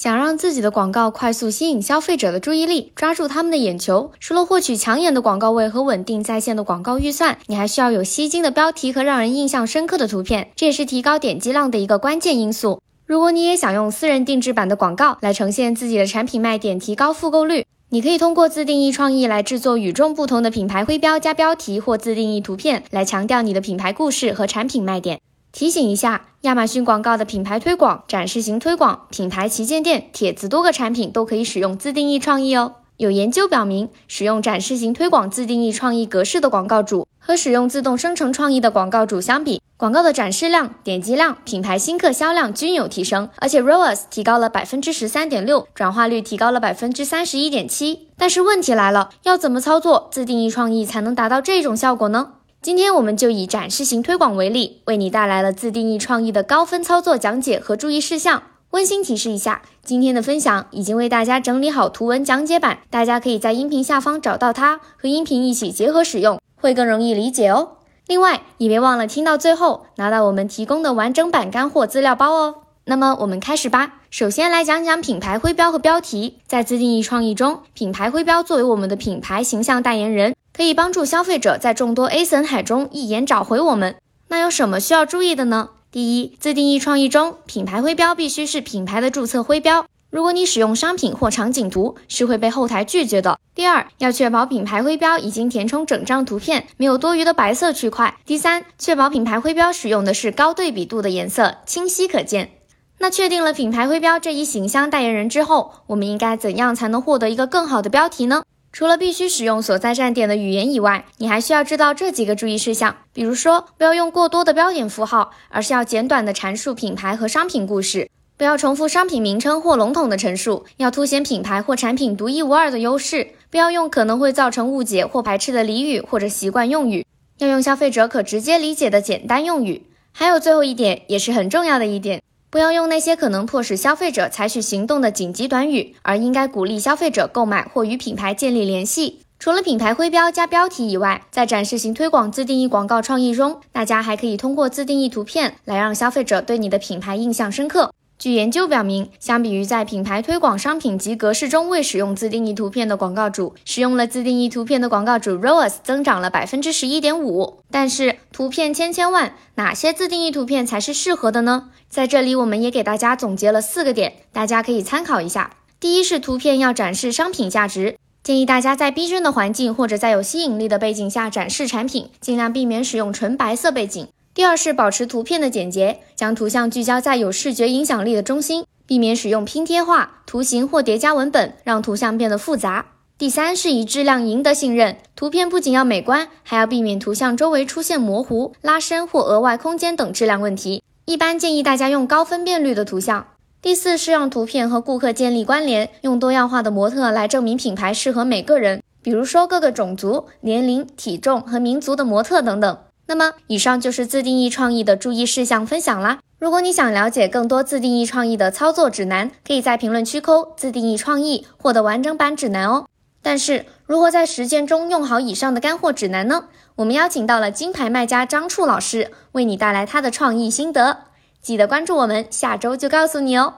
想让自己的广告快速吸引消费者的注意力，抓住他们的眼球，除了获取抢眼的广告位和稳定在线的广告预算，你还需要有吸睛的标题和让人印象深刻的图片，这也是提高点击量的一个关键因素。如果你也想用私人定制版的广告来呈现自己的产品卖点，提高复购率，你可以通过自定义创意来制作与众不同的品牌徽标加标题或自定义图片，来强调你的品牌故事和产品卖点。提醒一下，亚马逊广告的品牌推广、展示型推广、品牌旗舰店、帖子多个产品都可以使用自定义创意哦。有研究表明，使用展示型推广自定义创意格式的广告主和使用自动生成创意的广告主相比，广告的展示量、点击量、品牌新客销量均有提升，而且 ROAS 提高了百分之十三点六，转化率提高了百分之三十一点七。但是问题来了，要怎么操作自定义创意才能达到这种效果呢？今天我们就以展示型推广为例，为你带来了自定义创意的高分操作讲解和注意事项。温馨提示一下，今天的分享已经为大家整理好图文讲解版，大家可以在音频下方找到它，和音频一起结合使用，会更容易理解哦。另外，也别忘了听到最后，拿到我们提供的完整版干货资料包哦。那么我们开始吧。首先来讲讲品牌徽标和标题。在自定义创意中，品牌徽标作为我们的品牌形象代言人。可以帮助消费者在众多 A 森海中一眼找回我们。那有什么需要注意的呢？第一，自定义创意中，品牌徽标必须是品牌的注册徽标。如果你使用商品或场景图，是会被后台拒绝的。第二，要确保品牌徽标已经填充整张图片，没有多余的白色区块。第三，确保品牌徽标使用的是高对比度的颜色，清晰可见。那确定了品牌徽标这一形象代言人之后，我们应该怎样才能获得一个更好的标题呢？除了必须使用所在站点的语言以外，你还需要知道这几个注意事项。比如说，不要用过多的标点符号，而是要简短的阐述品牌和商品故事；不要重复商品名称或笼统的陈述，要凸显品牌或产品独一无二的优势；不要用可能会造成误解或排斥的俚语或者习惯用语，要用消费者可直接理解的简单用语。还有最后一点，也是很重要的一点。不要用那些可能迫使消费者采取行动的紧急短语，而应该鼓励消费者购买或与品牌建立联系。除了品牌徽标加标题以外，在展示型推广自定义广告创意中，大家还可以通过自定义图片来让消费者对你的品牌印象深刻。据研究表明，相比于在品牌推广商品及格式中未使用自定义图片的广告主，使用了自定义图片的广告主 ROAS 增长了百分之十一点五。但是图片千千万，哪些自定义图片才是适合的呢？在这里，我们也给大家总结了四个点，大家可以参考一下。第一是图片要展示商品价值，建议大家在逼真的环境或者在有吸引力的背景下展示产品，尽量避免使用纯白色背景。第二是保持图片的简洁，将图像聚焦在有视觉影响力的中心，避免使用拼贴画、图形或叠加文本，让图像变得复杂。第三是以质量赢得信任，图片不仅要美观，还要避免图像周围出现模糊、拉伸或额外空间等质量问题。一般建议大家用高分辨率的图像。第四是让图片和顾客建立关联，用多样化的模特来证明品牌适合每个人，比如说各个种族、年龄、体重和民族的模特等等。那么，以上就是自定义创意的注意事项分享啦。如果你想了解更多自定义创意的操作指南，可以在评论区扣“自定义创意”获得完整版指南哦。但是，如何在实践中用好以上的干货指南呢？我们邀请到了金牌卖家张处老师，为你带来他的创意心得。记得关注我们，下周就告诉你哦。